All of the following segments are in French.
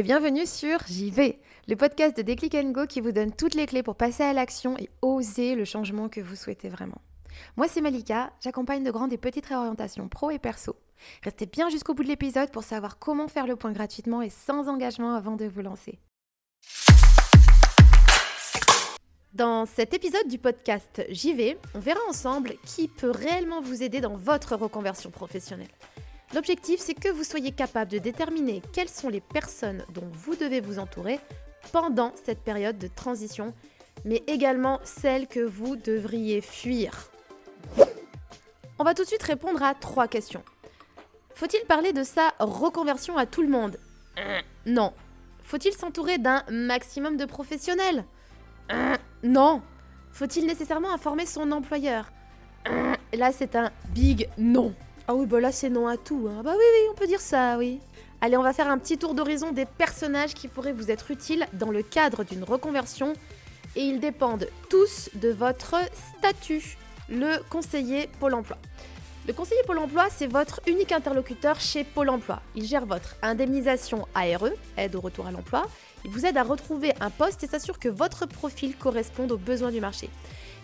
et bienvenue sur J'y vais, le podcast de Déclic Go qui vous donne toutes les clés pour passer à l'action et oser le changement que vous souhaitez vraiment. Moi c'est Malika, j'accompagne de grandes et petites réorientations pro et perso. Restez bien jusqu'au bout de l'épisode pour savoir comment faire le point gratuitement et sans engagement avant de vous lancer. Dans cet épisode du podcast J'y vais, on verra ensemble qui peut réellement vous aider dans votre reconversion professionnelle. L'objectif, c'est que vous soyez capable de déterminer quelles sont les personnes dont vous devez vous entourer pendant cette période de transition, mais également celles que vous devriez fuir. On va tout de suite répondre à trois questions. Faut-il parler de sa reconversion à tout le monde? Non. Faut-il s'entourer d'un maximum de professionnels? Non. Faut-il nécessairement informer son employeur? Là, c'est un big non. Ah oui, bah là c'est non à tout. Hein. Bah oui, oui, on peut dire ça, oui. Allez, on va faire un petit tour d'horizon des personnages qui pourraient vous être utiles dans le cadre d'une reconversion. Et ils dépendent tous de votre statut, le conseiller Pôle Emploi. Le conseiller Pôle Emploi, c'est votre unique interlocuteur chez Pôle Emploi. Il gère votre indemnisation ARE, aide au retour à l'emploi. Il vous aide à retrouver un poste et s'assure que votre profil corresponde aux besoins du marché.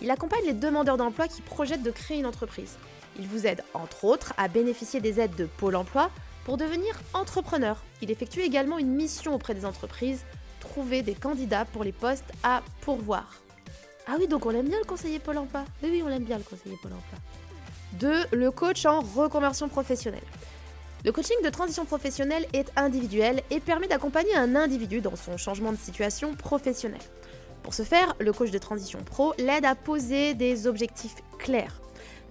Il accompagne les demandeurs d'emploi qui projettent de créer une entreprise. Il vous aide entre autres à bénéficier des aides de Pôle Emploi pour devenir entrepreneur. Il effectue également une mission auprès des entreprises, trouver des candidats pour les postes à pourvoir. Ah oui, donc on aime bien le conseiller Pôle Emploi. Oui, oui, on l'aime bien le conseiller Pôle Emploi. 2. Le coach en reconversion professionnelle. Le coaching de transition professionnelle est individuel et permet d'accompagner un individu dans son changement de situation professionnelle. Pour ce faire, le coach de transition pro l'aide à poser des objectifs clairs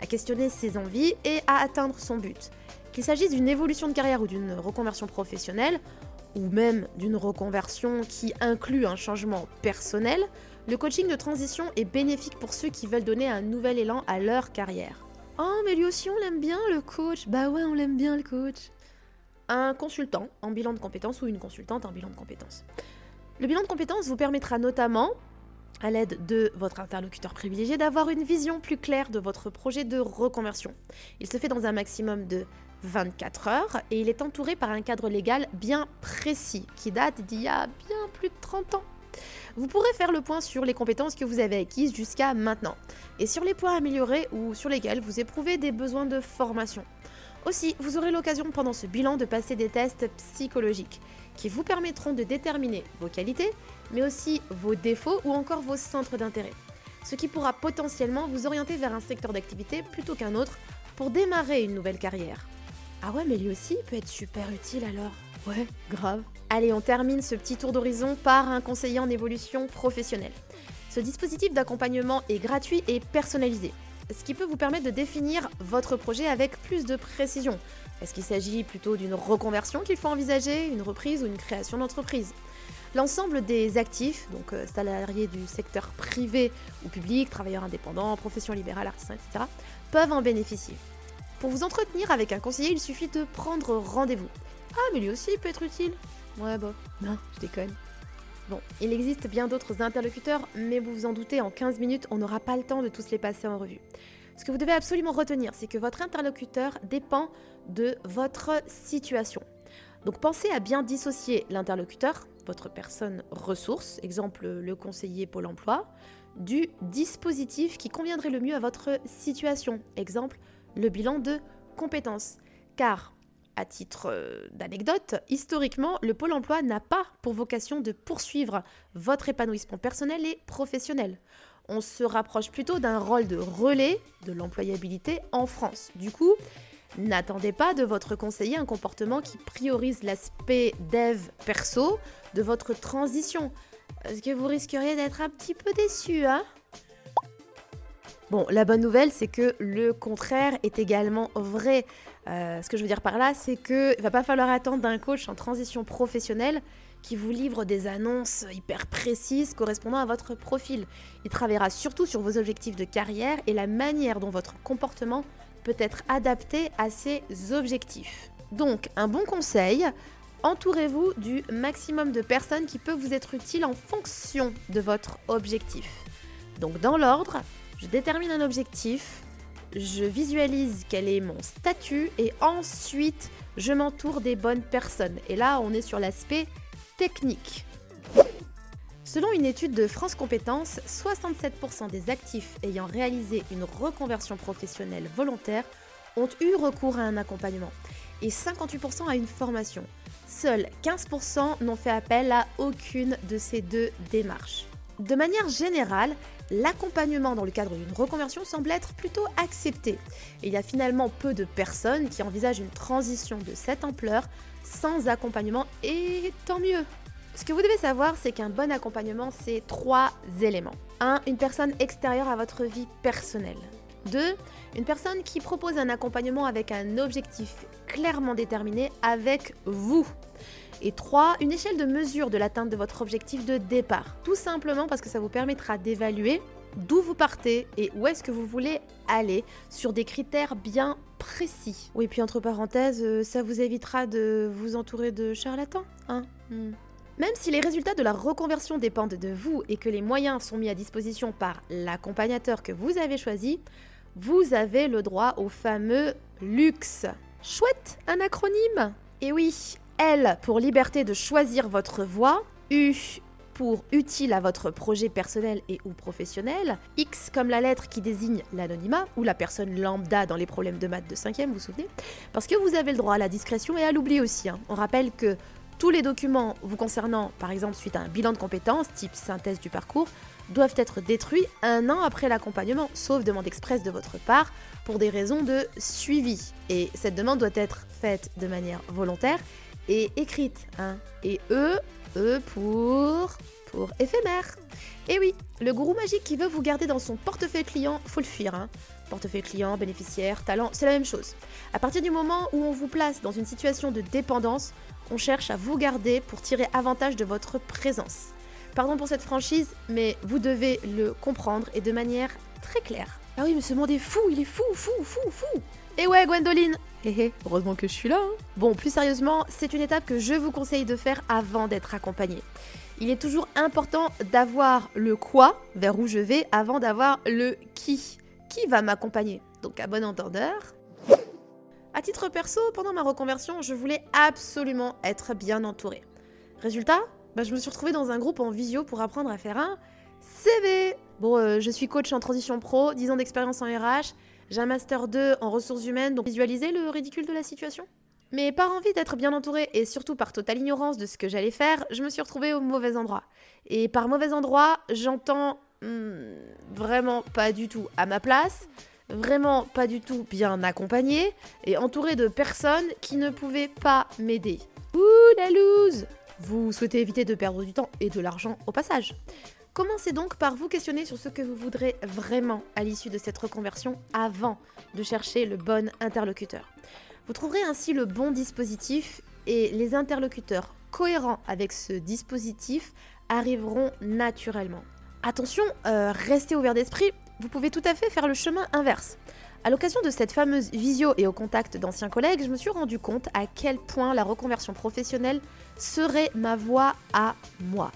à questionner ses envies et à atteindre son but. Qu'il s'agisse d'une évolution de carrière ou d'une reconversion professionnelle, ou même d'une reconversion qui inclut un changement personnel, le coaching de transition est bénéfique pour ceux qui veulent donner un nouvel élan à leur carrière. Oh, mais lui aussi on l'aime bien le coach Bah ouais, on l'aime bien le coach Un consultant en bilan de compétences ou une consultante en bilan de compétences. Le bilan de compétences vous permettra notamment à l'aide de votre interlocuteur privilégié, d'avoir une vision plus claire de votre projet de reconversion. Il se fait dans un maximum de 24 heures et il est entouré par un cadre légal bien précis qui date d'il y a bien plus de 30 ans. Vous pourrez faire le point sur les compétences que vous avez acquises jusqu'à maintenant et sur les points à améliorer ou sur lesquels vous éprouvez des besoins de formation. Aussi, vous aurez l'occasion pendant ce bilan de passer des tests psychologiques qui vous permettront de déterminer vos qualités, mais aussi vos défauts ou encore vos centres d'intérêt. Ce qui pourra potentiellement vous orienter vers un secteur d'activité plutôt qu'un autre pour démarrer une nouvelle carrière. Ah ouais, mais lui aussi peut être super utile alors. Ouais, grave. Allez, on termine ce petit tour d'horizon par un conseiller en évolution professionnelle. Ce dispositif d'accompagnement est gratuit et personnalisé ce qui peut vous permettre de définir votre projet avec plus de précision. Est-ce qu'il s'agit plutôt d'une reconversion qu'il faut envisager, une reprise ou une création d'entreprise? L'ensemble des actifs, donc euh, salariés du secteur privé ou public, travailleurs indépendants, professions libérales, artisans, etc., peuvent en bénéficier. Pour vous entretenir avec un conseiller, il suffit de prendre rendez-vous. Ah, mais lui aussi il peut être utile. Ouais, bon, non, je déconne. Bon, il existe bien d'autres interlocuteurs, mais vous vous en doutez, en 15 minutes, on n'aura pas le temps de tous les passer en revue. Ce que vous devez absolument retenir, c'est que votre interlocuteur dépend de votre situation. Donc pensez à bien dissocier l'interlocuteur, votre personne ressource, exemple le conseiller Pôle Emploi, du dispositif qui conviendrait le mieux à votre situation, exemple le bilan de compétences. Car à titre euh, d'anecdote, historiquement, le Pôle Emploi n'a pas pour vocation de poursuivre votre épanouissement personnel et professionnel. On se rapproche plutôt d'un rôle de relais de l'employabilité en France. Du coup, n'attendez pas de votre conseiller un comportement qui priorise l'aspect dev perso de votre transition, parce que vous risqueriez d'être un petit peu déçu, hein? Bon, la bonne nouvelle, c'est que le contraire est également vrai. Euh, ce que je veux dire par là, c'est qu'il ne va pas falloir attendre d'un coach en transition professionnelle qui vous livre des annonces hyper précises correspondant à votre profil. Il travaillera surtout sur vos objectifs de carrière et la manière dont votre comportement peut être adapté à ces objectifs. Donc, un bon conseil, entourez-vous du maximum de personnes qui peuvent vous être utiles en fonction de votre objectif. Donc, dans l'ordre, je détermine un objectif, je visualise quel est mon statut et ensuite je m'entoure des bonnes personnes. Et là, on est sur l'aspect technique. Selon une étude de France Compétences, 67% des actifs ayant réalisé une reconversion professionnelle volontaire ont eu recours à un accompagnement et 58% à une formation. Seuls 15% n'ont fait appel à aucune de ces deux démarches. De manière générale, l'accompagnement dans le cadre d'une reconversion semble être plutôt accepté. il y a finalement peu de personnes qui envisagent une transition de cette ampleur sans accompagnement, et tant mieux. Ce que vous devez savoir, c'est qu'un bon accompagnement, c'est trois éléments. 1. Une personne extérieure à votre vie personnelle. 2. Une personne qui propose un accompagnement avec un objectif clairement déterminé avec vous. Et 3. Une échelle de mesure de l'atteinte de votre objectif de départ. Tout simplement parce que ça vous permettra d'évaluer d'où vous partez et où est-ce que vous voulez aller sur des critères bien précis. Oui, puis entre parenthèses, euh, ça vous évitera de vous entourer de charlatans. Hein? Hmm. Même si les résultats de la reconversion dépendent de vous et que les moyens sont mis à disposition par l'accompagnateur que vous avez choisi, vous avez le droit au fameux luxe. Chouette, un acronyme Et oui, L pour liberté de choisir votre voie, U pour utile à votre projet personnel et ou professionnel, X comme la lettre qui désigne l'anonymat ou la personne lambda dans les problèmes de maths de 5e, vous vous souvenez? Parce que vous avez le droit à la discrétion et à l'oubli aussi. Hein. On rappelle que tous les documents vous concernant, par exemple suite à un bilan de compétences, type synthèse du parcours, doivent être détruits un an après l'accompagnement, sauf demande expresse de votre part, pour des raisons de suivi. Et cette demande doit être faite de manière volontaire et écrite. Hein. Et E, E pour... éphémère. Et oui, le gourou magique qui veut vous garder dans son portefeuille client, faut le fuir. Hein. Portefeuille client, bénéficiaire, talent, c'est la même chose. À partir du moment où on vous place dans une situation de dépendance, on cherche à vous garder pour tirer avantage de votre présence. Pardon pour cette franchise, mais vous devez le comprendre et de manière très claire. Ah oui, mais ce monde est fou, il est fou, fou, fou, fou Et ouais, Gwendoline Hé hé, heureusement que je suis là. Hein. Bon, plus sérieusement, c'est une étape que je vous conseille de faire avant d'être accompagné. Il est toujours important d'avoir le quoi, vers où je vais, avant d'avoir le qui. Qui va m'accompagner? Donc à bon entendeur, à titre perso, pendant ma reconversion, je voulais absolument être bien entourée. Résultat, bah, je me suis retrouvée dans un groupe en visio pour apprendre à faire un CV. Bon, euh, je suis coach en transition pro, 10 ans d'expérience en RH, j'ai un master 2 en ressources humaines, donc visualisez le ridicule de la situation. Mais par envie d'être bien entourée et surtout par totale ignorance de ce que j'allais faire, je me suis retrouvée au mauvais endroit. Et par mauvais endroit, j'entends hmm, vraiment pas du tout à ma place, vraiment pas du tout bien accompagné et entouré de personnes qui ne pouvaient pas m'aider. Ouh la loose Vous souhaitez éviter de perdre du temps et de l'argent au passage. Commencez donc par vous questionner sur ce que vous voudrez vraiment à l'issue de cette reconversion avant de chercher le bon interlocuteur. Vous trouverez ainsi le bon dispositif et les interlocuteurs cohérents avec ce dispositif arriveront naturellement. Attention, euh, restez ouvert d'esprit, vous pouvez tout à fait faire le chemin inverse. À l'occasion de cette fameuse visio et au contact d'anciens collègues, je me suis rendu compte à quel point la reconversion professionnelle serait ma voie à moi.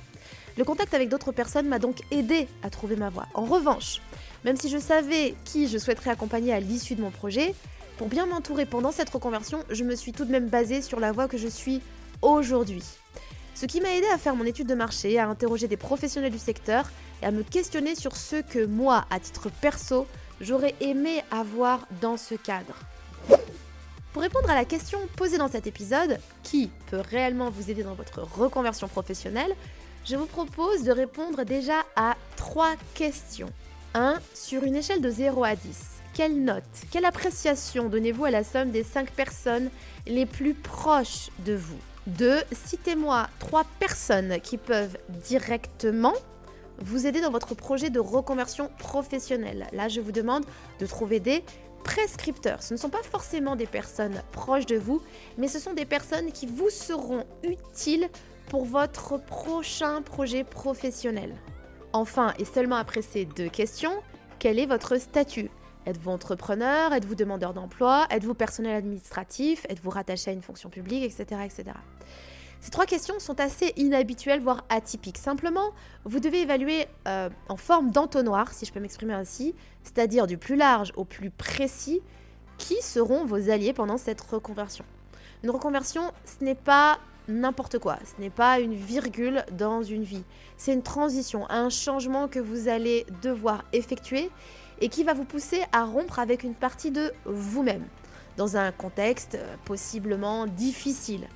Le contact avec d'autres personnes m'a donc aidé à trouver ma voie. En revanche, même si je savais qui je souhaiterais accompagner à l'issue de mon projet, pour bien m'entourer pendant cette reconversion, je me suis tout de même basée sur la voie que je suis aujourd'hui. Ce qui m'a aidé à faire mon étude de marché, à interroger des professionnels du secteur et à me questionner sur ce que moi, à titre perso, j'aurais aimé avoir dans ce cadre. Pour répondre à la question posée dans cet épisode, qui peut réellement vous aider dans votre reconversion professionnelle, je vous propose de répondre déjà à trois questions. 1. Sur une échelle de 0 à 10, quelle note, quelle appréciation donnez-vous à la somme des 5 personnes les plus proches de vous? 2. Citez-moi 3 personnes qui peuvent directement vous aider dans votre projet de reconversion professionnelle. Là, je vous demande de trouver des prescripteurs. Ce ne sont pas forcément des personnes proches de vous, mais ce sont des personnes qui vous seront utiles pour votre prochain projet professionnel. Enfin, et seulement après ces deux questions, quel est votre statut? Êtes-vous entrepreneur? Êtes-vous demandeur d'emploi? Êtes-vous personnel administratif? Êtes-vous rattaché à une fonction publique? Etc. etc. Ces trois questions sont assez inhabituelles, voire atypiques. Simplement, vous devez évaluer euh, en forme d'entonnoir, si je peux m'exprimer ainsi, c'est-à-dire du plus large au plus précis, qui seront vos alliés pendant cette reconversion. Une reconversion, ce n'est pas n'importe quoi. Ce n'est pas une virgule dans une vie. C'est une transition, un changement que vous allez devoir effectuer et qui va vous pousser à rompre avec une partie de vous-même dans un contexte euh, possiblement difficile.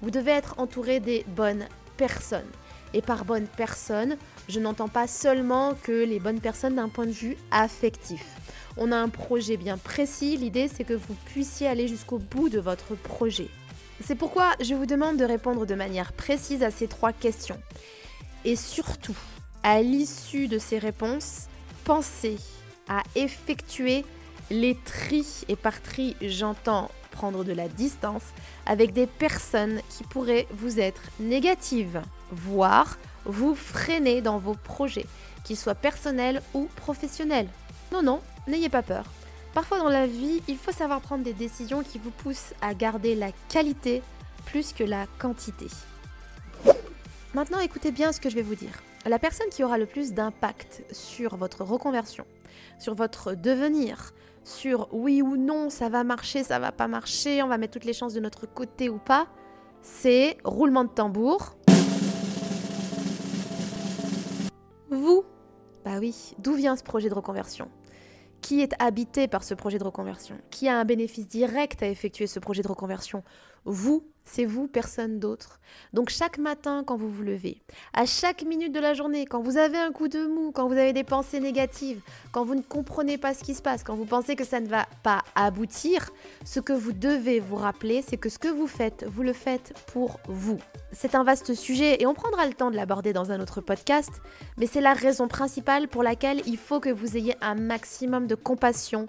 Vous devez être entouré des bonnes personnes. Et par bonnes personnes, je n'entends pas seulement que les bonnes personnes d'un point de vue affectif. On a un projet bien précis, l'idée c'est que vous puissiez aller jusqu'au bout de votre projet. C'est pourquoi je vous demande de répondre de manière précise à ces trois questions. Et surtout, à l'issue de ces réponses, pensez effectuer les tris, et par tri j'entends prendre de la distance, avec des personnes qui pourraient vous être négatives, voire vous freiner dans vos projets, qu'ils soient personnels ou professionnels. Non, non, n'ayez pas peur. Parfois dans la vie, il faut savoir prendre des décisions qui vous poussent à garder la qualité plus que la quantité. Maintenant, écoutez bien ce que je vais vous dire. La personne qui aura le plus d'impact sur votre reconversion, sur votre devenir, sur oui ou non, ça va marcher, ça va pas marcher, on va mettre toutes les chances de notre côté ou pas, c'est roulement de tambour. Vous, bah oui, d'où vient ce projet de reconversion? Qui est habité par ce projet de reconversion? Qui a un bénéfice direct à effectuer ce projet de reconversion? Vous c'est vous, personne d'autre. Donc chaque matin quand vous vous levez, à chaque minute de la journée, quand vous avez un coup de mou, quand vous avez des pensées négatives, quand vous ne comprenez pas ce qui se passe, quand vous pensez que ça ne va pas aboutir, ce que vous devez vous rappeler, c'est que ce que vous faites, vous le faites pour vous. C'est un vaste sujet et on prendra le temps de l'aborder dans un autre podcast, mais c'est la raison principale pour laquelle il faut que vous ayez un maximum de compassion,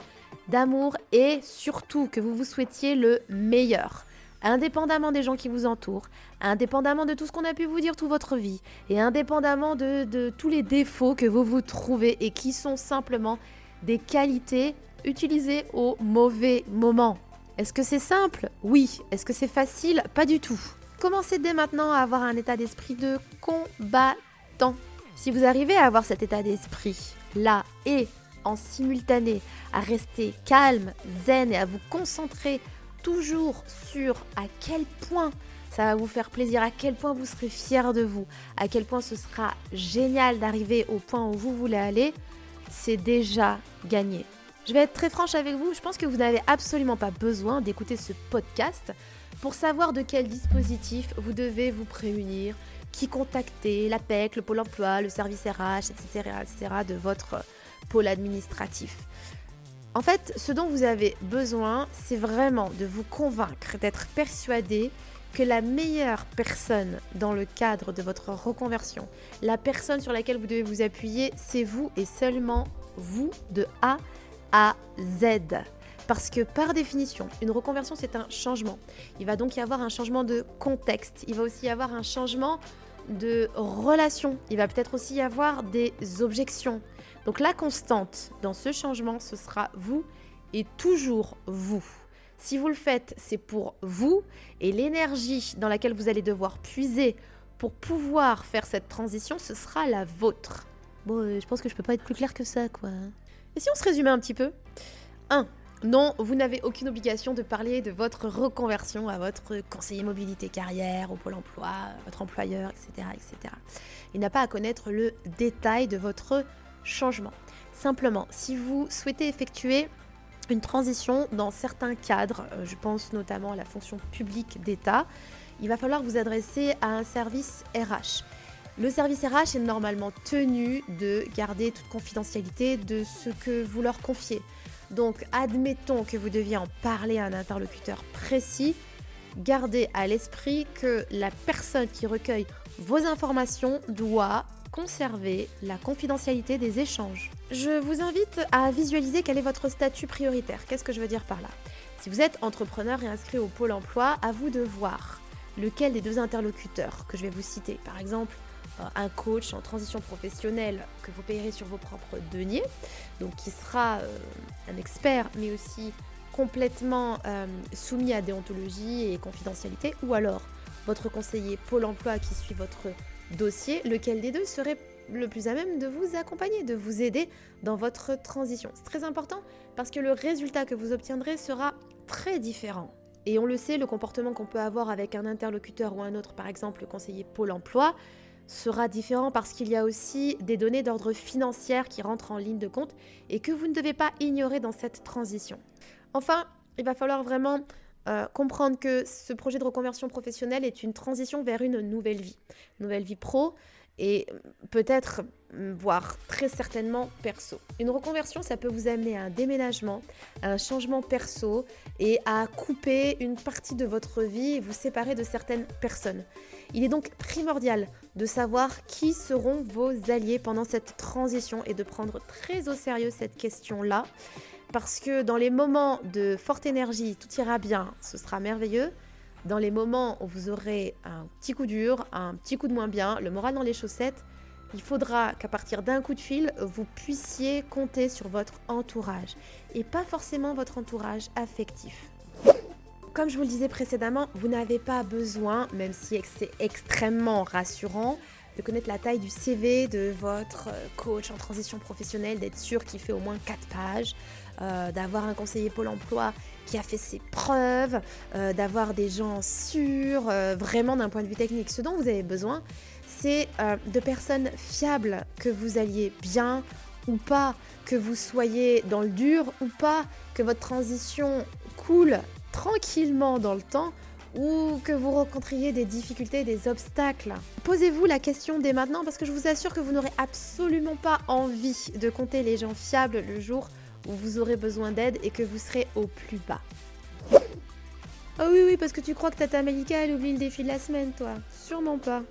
d'amour et surtout que vous vous souhaitiez le meilleur indépendamment des gens qui vous entourent, indépendamment de tout ce qu'on a pu vous dire toute votre vie, et indépendamment de, tous les défauts que vous vous trouvez et qui sont simplement des qualités utilisées au mauvais moment. Est-ce que c'est simple? Oui. Est-ce que c'est facile? Pas du tout. Commencez dès maintenant à avoir un état d'esprit de combattant. Si vous arrivez à avoir cet état d'esprit là et en simultané à rester calme, zen et à vous concentrer toujours sur à quel point ça va vous faire plaisir, à quel point vous serez fier de vous, à quel point ce sera génial d'arriver au point où vous voulez aller, c'est déjà gagné. Je vais être très franche avec vous, je pense que vous n'avez absolument pas besoin d'écouter ce podcast pour savoir de quel dispositif vous devez vous prémunir, qui contacter, l'APEC, le Pôle emploi, le service RH, etc., etc., de votre pôle administratif. En fait, ce dont vous avez besoin, c'est vraiment de vous convaincre, d'être persuadé que la meilleure personne dans le cadre de votre reconversion, la personne sur laquelle vous devez vous appuyer, c'est vous et seulement vous de A à Z. Parce que par définition, une reconversion, c'est un changement. Il va donc y avoir un changement de contexte. Il va aussi y avoir un changement de relation. Il va peut-être aussi y avoir des objections. Donc la constante dans ce changement, ce sera vous et toujours vous. Si vous le faites, c'est pour vous et l'énergie dans laquelle vous allez devoir puiser pour pouvoir faire cette transition, ce sera la vôtre. Bon, euh, je pense que je peux pas être plus clair que ça, quoi. Et si on se résumait un petit peu? 1. Non, vous n'avez aucune obligation de parler de votre reconversion à votre conseiller mobilité carrière, au pôle emploi, votre employeur, etc. etc. Il n'a pas à connaître le détail de votre changement. Simplement, si vous souhaitez effectuer une transition dans certains cadres, euh, je pense notamment à la fonction publique d'État, il va falloir vous adresser à un service RH. Le service RH est normalement tenu de garder toute confidentialité de ce que vous leur confiez. Donc, admettons que vous deviez en parler à un interlocuteur précis, gardez à l'esprit que la personne qui recueille vos informations doit conserver la confidentialité des échanges. Je vous invite à visualiser quel est votre statut prioritaire. Qu'est-ce que je veux dire par là? Si vous êtes entrepreneur et inscrit au pôle emploi, à vous de voir lequel des deux interlocuteurs que je vais vous citer, par exemple un coach en transition professionnelle que vous payerez sur vos propres deniers, donc qui sera euh, un expert mais aussi complètement euh, soumis à déontologie et confidentialité, ou alors votre conseiller Pôle emploi qui suit votre dossier, lequel des deux serait le plus à même de vous accompagner, de vous aider dans votre transition. C'est très important parce que le résultat que vous obtiendrez sera très différent. Et on le sait, le comportement qu'on peut avoir avec un interlocuteur ou un autre, par exemple le conseiller Pôle Emploi, sera différent parce qu'il y a aussi des données d'ordre financier qui rentrent en ligne de compte et que vous ne devez pas ignorer dans cette transition. Enfin, il va falloir vraiment euh, comprendre que ce projet de reconversion professionnelle est une transition vers une nouvelle vie, nouvelle vie pro et peut-être, mm, voire très certainement perso. Une reconversion, ça peut vous amener à un déménagement, à un changement perso et à couper une partie de votre vie et vous séparer de certaines personnes. Il est donc primordial de savoir qui seront vos alliés pendant cette transition et de prendre très au sérieux cette question-là parce que dans les moments de forte énergie, tout ira bien, ce sera merveilleux. Dans les moments où vous aurez un petit coup dur, un petit coup de moins bien, le moral dans les chaussettes, il faudra qu'à partir d'un coup de fil, vous puissiez compter sur votre entourage et pas forcément votre entourage affectif. Comme je vous le disais précédemment, vous n'avez pas besoin, même si c'est extrêmement rassurant, de connaître la taille du CV de votre euh, coach en transition professionnelle, d'être sûr qu'il fait au moins 4 pages, euh, d'avoir un conseiller Pôle Emploi qui a fait ses preuves, euh, d'avoir des gens sûrs, vraiment d'un point de vue technique. Ce dont vous avez besoin, c'est de personnes fiables, que vous alliez bien ou pas, que vous soyez dans le dur ou pas, que votre transition coule tranquillement dans le temps ou que vous rencontriez des difficultés, des obstacles. Posez-vous la question dès maintenant parce que je vous assure que vous n'aurez absolument pas envie de compter les gens fiables le jour où vous aurez besoin d'aide et que vous serez au plus bas. Oh oui, oui, parce que tu crois que Tata Malika, elle oublie le défi de la semaine, toi. Sûrement pas.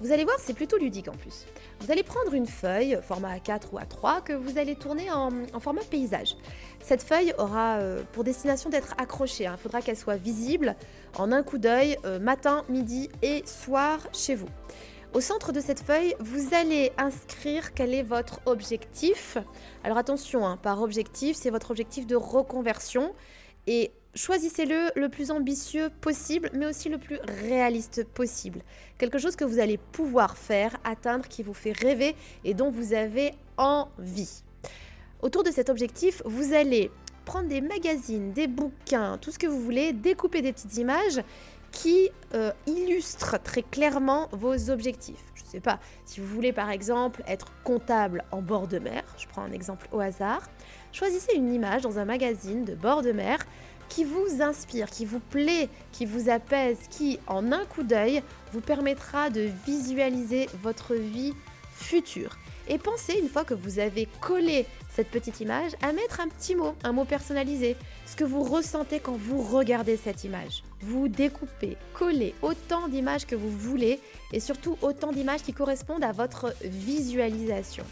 Vous allez voir, c'est plutôt ludique en plus. Vous allez prendre une feuille, format A4 ou A3, que vous allez tourner en, format paysage. Cette feuille aura euh, pour destination d'être accrochée. Hein. Il faudra qu'elle soit visible en un coup d'œil, euh, matin, midi et soir chez vous. Au centre de cette feuille, vous allez inscrire quel est votre objectif. Alors attention, hein, par objectif, c'est votre objectif de reconversion. Et choisissez-le le plus ambitieux possible, mais aussi le plus réaliste possible. Quelque chose que vous allez pouvoir faire, atteindre, qui vous fait rêver et dont vous avez envie. Autour de cet objectif, vous allez prendre des magazines, des bouquins, tout ce que vous voulez, découper des petites images qui euh, illustrent très clairement vos objectifs. Je ne sais pas, si vous voulez par exemple être comptable en bord de mer, je prends un exemple au hasard, choisissez une image dans un magazine de bord de mer qui vous inspire, qui vous plaît, qui vous apaise, qui, en un coup d'œil, vous permettra de visualiser votre vie future. Et pensez, une fois que vous avez collé cette petite image, à mettre un petit mot, un mot personnalisé, ce que vous ressentez quand vous regardez cette image. Vous découpez, collez autant d'images que vous voulez et surtout autant d'images qui correspondent à votre visualisation.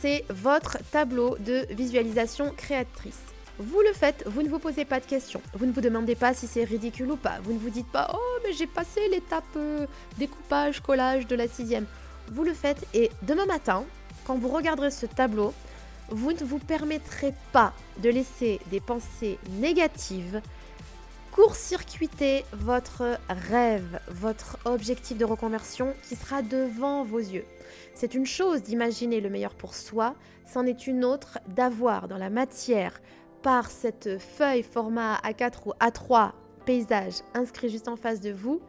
C'est votre tableau de visualisation créatrice. Vous le faites, vous ne vous posez pas de questions. Vous ne vous demandez pas si c'est ridicule ou pas. Vous ne vous dites pas Oh, mais j'ai passé l'étape euh, découpage, collage de la sixième. Vous le faites et demain matin, quand vous regarderez ce tableau, vous ne vous permettrez pas de laisser des pensées négatives court-circuiter votre rêve, votre objectif de reconversion qui sera devant vos yeux. C'est une chose d'imaginer le meilleur pour soi, c'en est une autre d'avoir dans la matière par cette feuille format A4 ou A3 paysage inscrit juste en face de vous,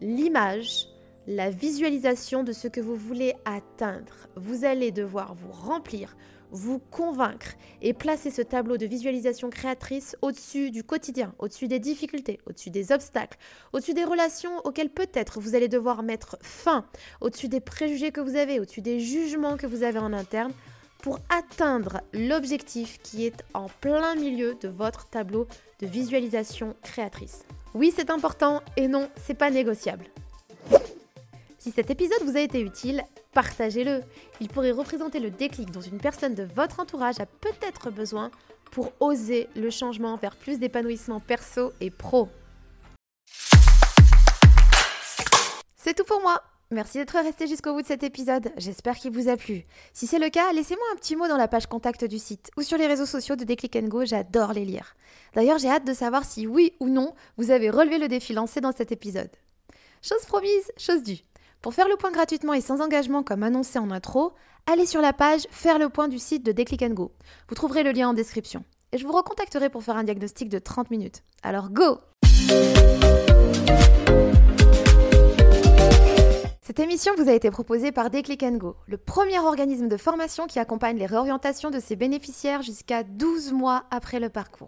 l'image, la visualisation de ce que vous voulez atteindre. Vous allez devoir vous remplir, vous convaincre et placer ce tableau de visualisation créatrice au-dessus du quotidien, au-dessus des difficultés, au-dessus des obstacles, au-dessus des relations auxquelles peut-être vous allez devoir mettre fin, au-dessus des préjugés que vous avez, au-dessus des jugements que vous avez en interne pour atteindre l'objectif qui est en plein milieu de votre tableau de visualisation créatrice. Oui, c'est important et non, c'est pas négociable. Si cet épisode vous a été utile, partagez-le. Il pourrait représenter le déclic dont une personne de votre entourage a peut-être besoin pour oser le changement vers plus d'épanouissement perso et pro. C'est tout pour moi. Merci d'être resté jusqu'au bout de cet épisode, j'espère qu'il vous a plu. Si c'est le cas, laissez-moi un petit mot dans la page contact du site ou sur les réseaux sociaux de Déclic Go, j'adore les lire. D'ailleurs, j'ai hâte de savoir si oui ou non vous avez relevé le défi lancé dans cet épisode. Chose promise, chose due. Pour faire le point gratuitement et sans engagement comme annoncé en intro, allez sur la page Faire le point du site de Déclic Go. Vous trouverez le lien en description. et je vous recontacterai pour faire un diagnostic de 30 minutes. Alors go Cette émission vous a été proposée par Déclic Go, le premier organisme de formation qui accompagne les réorientations de ses bénéficiaires jusqu'à 12 mois après le parcours.